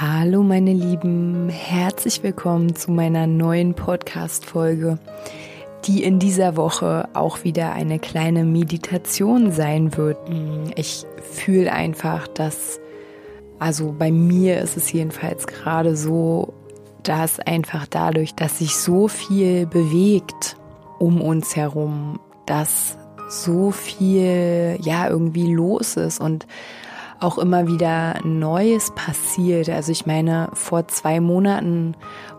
Hallo meine Lieben, herzlich willkommen zu meiner neuen Podcast-Folge, die in dieser Woche auch wieder eine kleine Meditation sein wird. Ich fühle einfach, dass, also bei mir ist es jedenfalls gerade so, dass einfach dadurch, dass sich so viel bewegt um uns herum, dass so viel, ja, irgendwie los ist und auch immer wieder Neues passiert. Also ich meine, vor zwei Monaten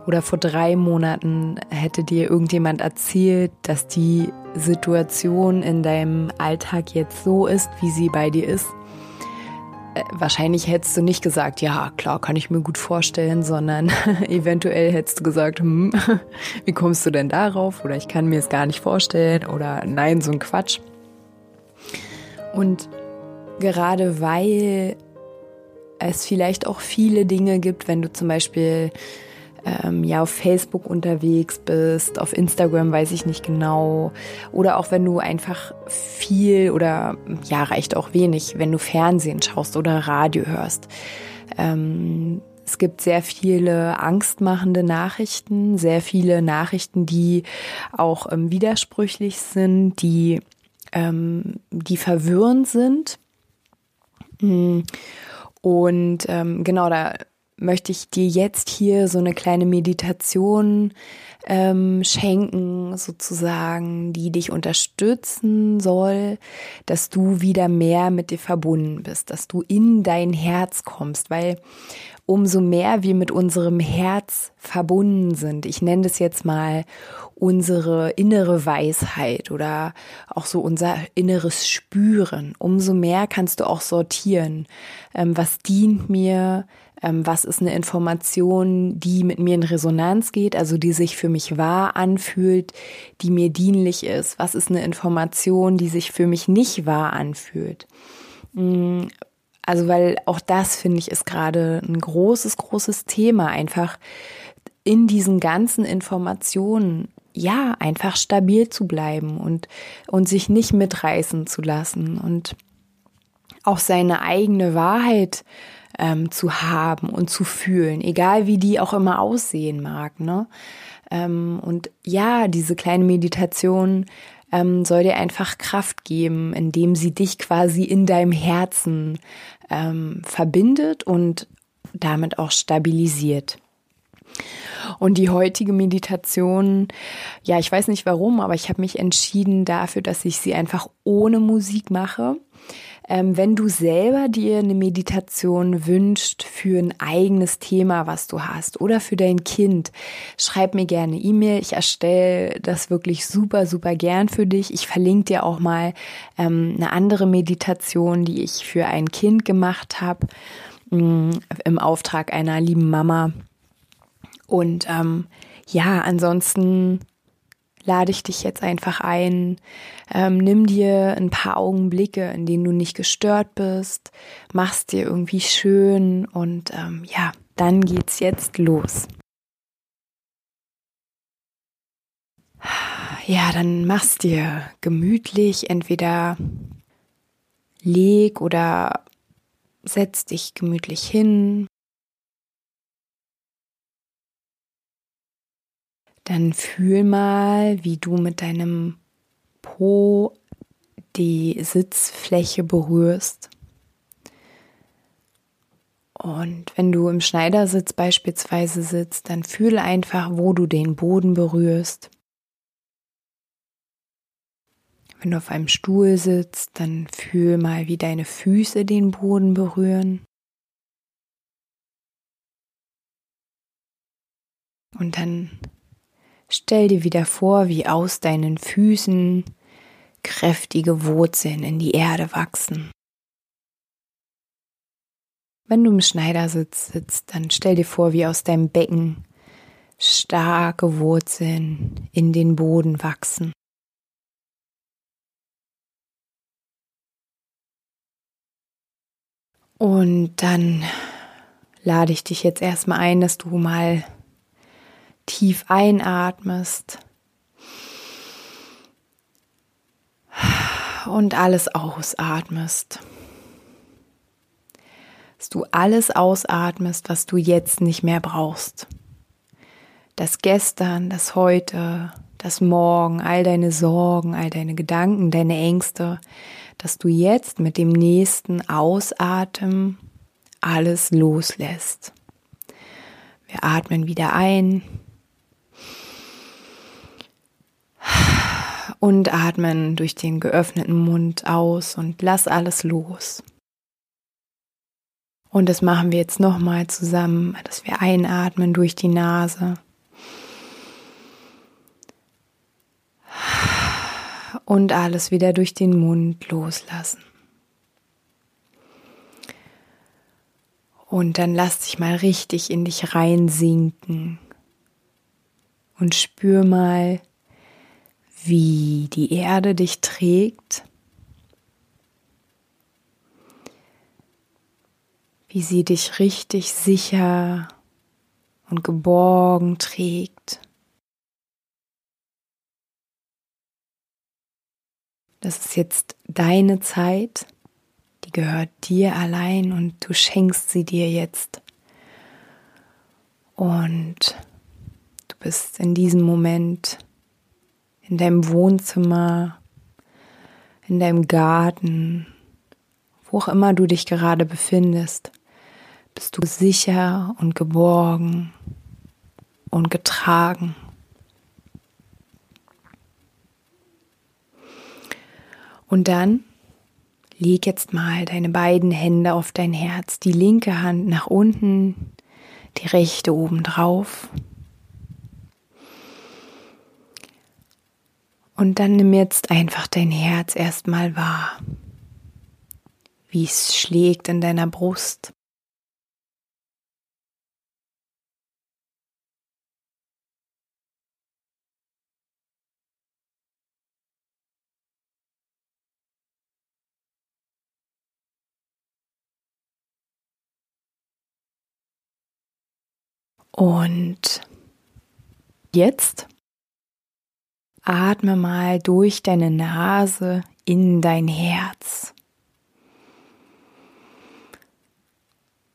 oder vor drei Monaten hätte dir irgendjemand erzählt, dass die Situation in deinem Alltag jetzt so ist, wie sie bei dir ist. Äh, wahrscheinlich hättest du nicht gesagt, ja, klar, kann ich mir gut vorstellen, sondern eventuell hättest du gesagt, hm, wie kommst du denn darauf? Oder ich kann mir es gar nicht vorstellen oder nein, so ein Quatsch. Und gerade weil es vielleicht auch viele Dinge gibt, wenn du zum Beispiel ähm, ja auf Facebook unterwegs bist, auf Instagram weiß ich nicht genau, oder auch wenn du einfach viel oder ja reicht auch wenig, wenn du Fernsehen schaust oder Radio hörst. Ähm, es gibt sehr viele angstmachende Nachrichten, sehr viele Nachrichten, die auch ähm, widersprüchlich sind, die, ähm, die verwirrend sind. Und ähm, genau, da möchte ich dir jetzt hier so eine kleine Meditation ähm, schenken, sozusagen, die dich unterstützen soll, dass du wieder mehr mit dir verbunden bist, dass du in dein Herz kommst, weil umso mehr wir mit unserem Herz verbunden sind, ich nenne das jetzt mal unsere innere Weisheit oder auch so unser inneres Spüren, umso mehr kannst du auch sortieren, ähm, was dient mir, ähm, was ist eine Information, die mit mir in Resonanz geht, also die sich für mich wahr anfühlt, die mir dienlich ist, was ist eine Information, die sich für mich nicht wahr anfühlt. Also weil auch das finde ich ist gerade ein großes, großes Thema, einfach in diesen ganzen Informationen ja, einfach stabil zu bleiben und, und sich nicht mitreißen zu lassen und auch seine eigene Wahrheit ähm, zu haben und zu fühlen, egal wie die auch immer aussehen mag. Ne? Ähm, und ja, diese kleine Meditation ähm, soll dir einfach Kraft geben, indem sie dich quasi in deinem Herzen ähm, verbindet und damit auch stabilisiert. Und die heutige Meditation, ja, ich weiß nicht warum, aber ich habe mich entschieden dafür, dass ich sie einfach ohne Musik mache. Ähm, wenn du selber dir eine Meditation wünscht für ein eigenes Thema, was du hast oder für dein Kind, schreib mir gerne E-Mail. Ich erstelle das wirklich super, super gern für dich. Ich verlinke dir auch mal ähm, eine andere Meditation, die ich für ein Kind gemacht habe mm, im Auftrag einer lieben Mama. Und ähm, ja, ansonsten lade ich dich jetzt einfach ein. Ähm, nimm dir ein paar Augenblicke, in denen du nicht gestört bist, mach's dir irgendwie schön und ähm, ja, dann geht's jetzt los. Ja, dann mach's dir gemütlich, entweder leg oder setz dich gemütlich hin, Dann fühl mal, wie du mit deinem Po die Sitzfläche berührst. Und wenn du im Schneidersitz beispielsweise sitzt, dann fühl einfach, wo du den Boden berührst. Wenn du auf einem Stuhl sitzt, dann fühl mal, wie deine Füße den Boden berühren. Und dann Stell dir wieder vor, wie aus deinen Füßen kräftige Wurzeln in die Erde wachsen. Wenn du im Schneidersitz sitzt, dann stell dir vor, wie aus deinem Becken starke Wurzeln in den Boden wachsen. Und dann lade ich dich jetzt erstmal ein, dass du mal tief einatmest und alles ausatmest. Dass du alles ausatmest, was du jetzt nicht mehr brauchst das Gestern, das Heute, das Morgen, all deine Sorgen, all deine Gedanken, deine Ängste, dass du jetzt mit dem nächsten Ausatmen alles loslässt. Wir atmen wieder ein und atmen durch den geöffneten Mund aus und lass alles los. Und das machen wir jetzt nochmal zusammen, dass wir einatmen durch die Nase und alles wieder durch den Mund loslassen. Und dann lass dich mal richtig in dich reinsinken und spür mal, wie die Erde dich trägt, wie sie dich richtig sicher und geborgen trägt. Das ist jetzt deine Zeit, die gehört dir allein und du schenkst sie dir jetzt. Und du bist in diesem Moment in deinem Wohnzimmer, in deinem Garten, wo auch immer du dich gerade befindest, bist du sicher und geborgen und getragen. Und dann leg jetzt mal deine beiden Hände auf dein Herz, die linke Hand nach unten, die rechte oben drauf. Und dann nimm jetzt einfach dein Herz erstmal wahr, wie es schlägt in deiner Brust. Und jetzt atme mal durch deine Nase in dein Herz.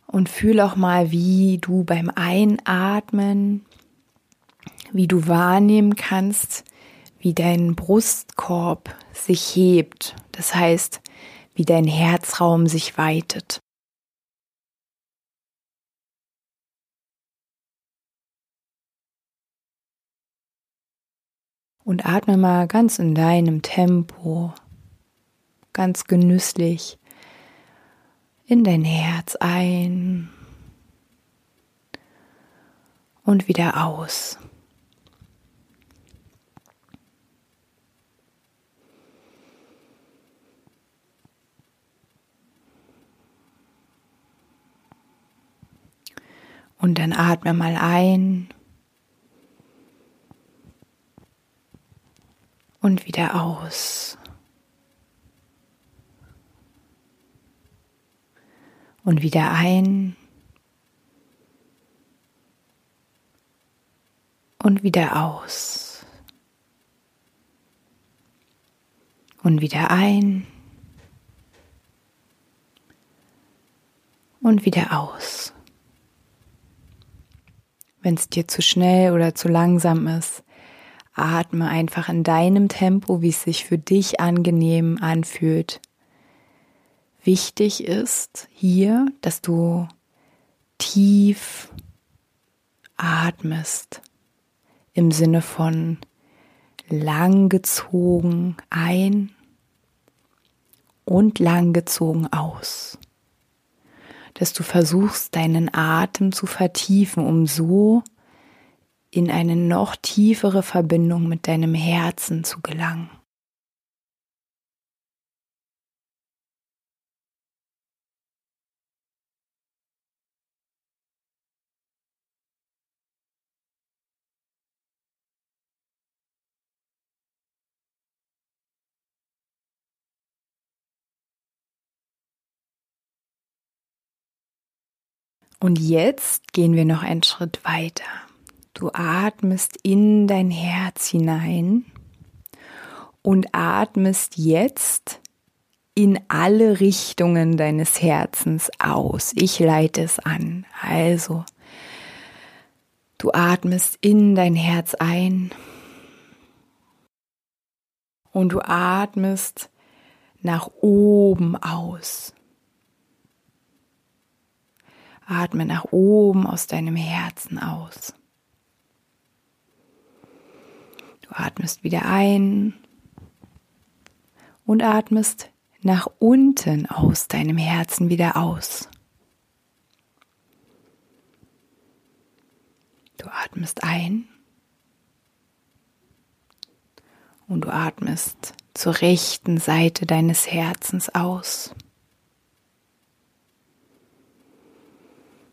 Und fühle auch mal, wie du beim Einatmen, wie du wahrnehmen kannst, wie dein Brustkorb sich hebt. Das heißt, wie dein Herzraum sich weitet. Und atme mal ganz in deinem Tempo, ganz genüsslich in dein Herz ein und wieder aus. Und dann atme mal ein und wieder aus. Und wieder ein und wieder aus. Und wieder ein und wieder aus. Wenn es dir zu schnell oder zu langsam ist, Atme einfach in deinem Tempo, wie es sich für dich angenehm anfühlt. Wichtig ist hier, dass du tief atmest im Sinne von langgezogen ein und langgezogen aus. Dass du versuchst, deinen Atem zu vertiefen, um so in eine noch tiefere Verbindung mit deinem Herzen zu gelangen. Und jetzt gehen wir noch einen Schritt weiter. Du atmest in dein Herz hinein und atmest jetzt in alle Richtungen deines Herzens aus. Ich leite es an. Also, du atmest in dein Herz ein und du atmest nach oben aus. Atme nach oben aus deinem Herzen aus. Atmest wieder ein und atmest nach unten aus deinem Herzen wieder aus. Du atmest ein und du atmest zur rechten Seite deines Herzens aus.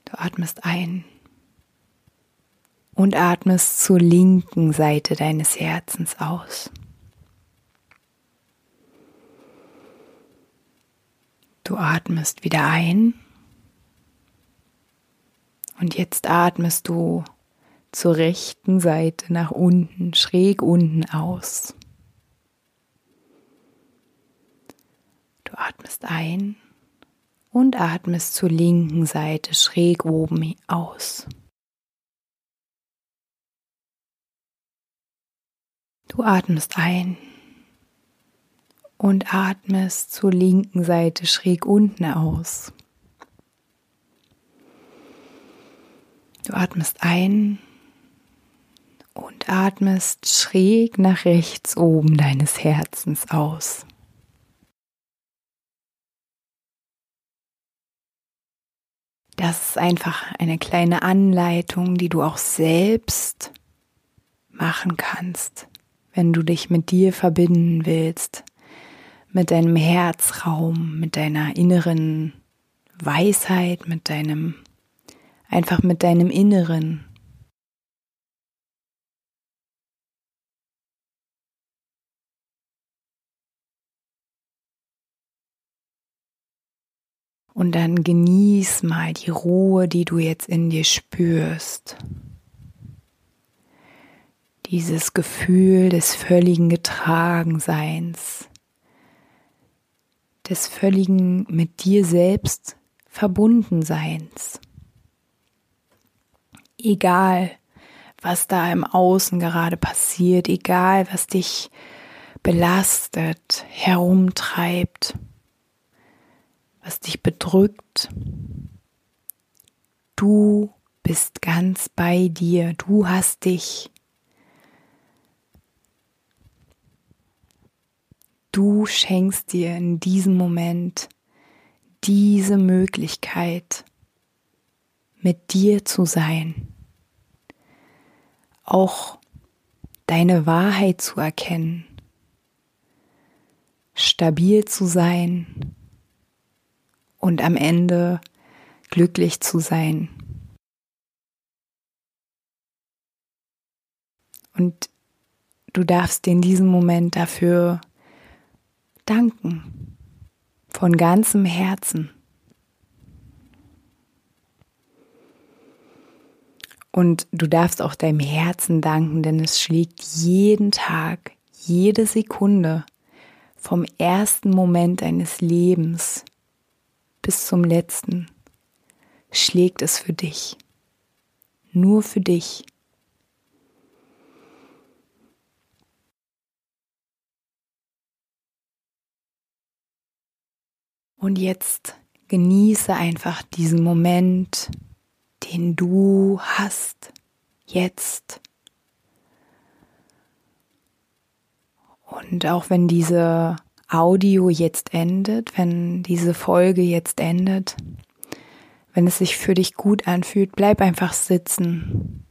Du atmest ein und atmest zur linken Seite deines Herzens aus. Du atmest wieder ein und jetzt atmest du zur rechten Seite nach unten, schräg unten aus. Du atmest ein und atmest zur linken Seite schräg oben aus. Du atmest ein und atmest zur linken Seite schräg unten aus. Du atmest ein und atmest schräg nach rechts oben deines Herzens aus. Das ist einfach eine kleine Anleitung, die du auch selbst machen kannst, wenn du dich mit dir verbinden willst, mit deinem Herzraum, mit deiner inneren Weisheit, mit deinem, einfach mit deinem Inneren. Und dann genieß mal die Ruhe, die du jetzt in dir spürst. Dieses Gefühl des völligen Getragenseins des völligen mit dir selbst Verbundenseins. Egal, was da im Außen gerade passiert, egal, was dich belastet, herumtreibt, was dich bedrückt, du bist ganz bei dir, du hast dich. Du schenkst dir in diesem Moment diese Möglichkeit, mit dir zu sein, auch deine Wahrheit zu erkennen, stabil zu sein und am Ende glücklich zu sein. Und du darfst in diesem Moment dafür danken. Von ganzem Herzen. Und du darfst auch deinem Herzen danken, denn es schlägt jeden Tag, jede Sekunde vom ersten Moment deines Lebens bis zum letzten schlägt es für dich. Nur für dich. Und jetzt genieße einfach diesen Moment, den du hast, jetzt. Und auch wenn diese Audio jetzt endet, wenn diese Folge jetzt endet, wenn es sich für dich gut anfühlt, bleib einfach sitzen.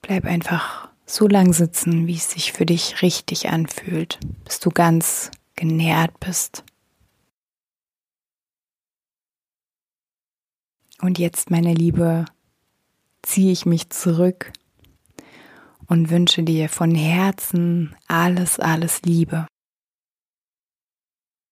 Bleib einfach so lang sitzen, wie es sich für dich richtig anfühlt, bis du ganz genährt bist. Und jetzt, meine Liebe, ziehe ich mich zurück und wünsche dir von Herzen alles, alles Liebe.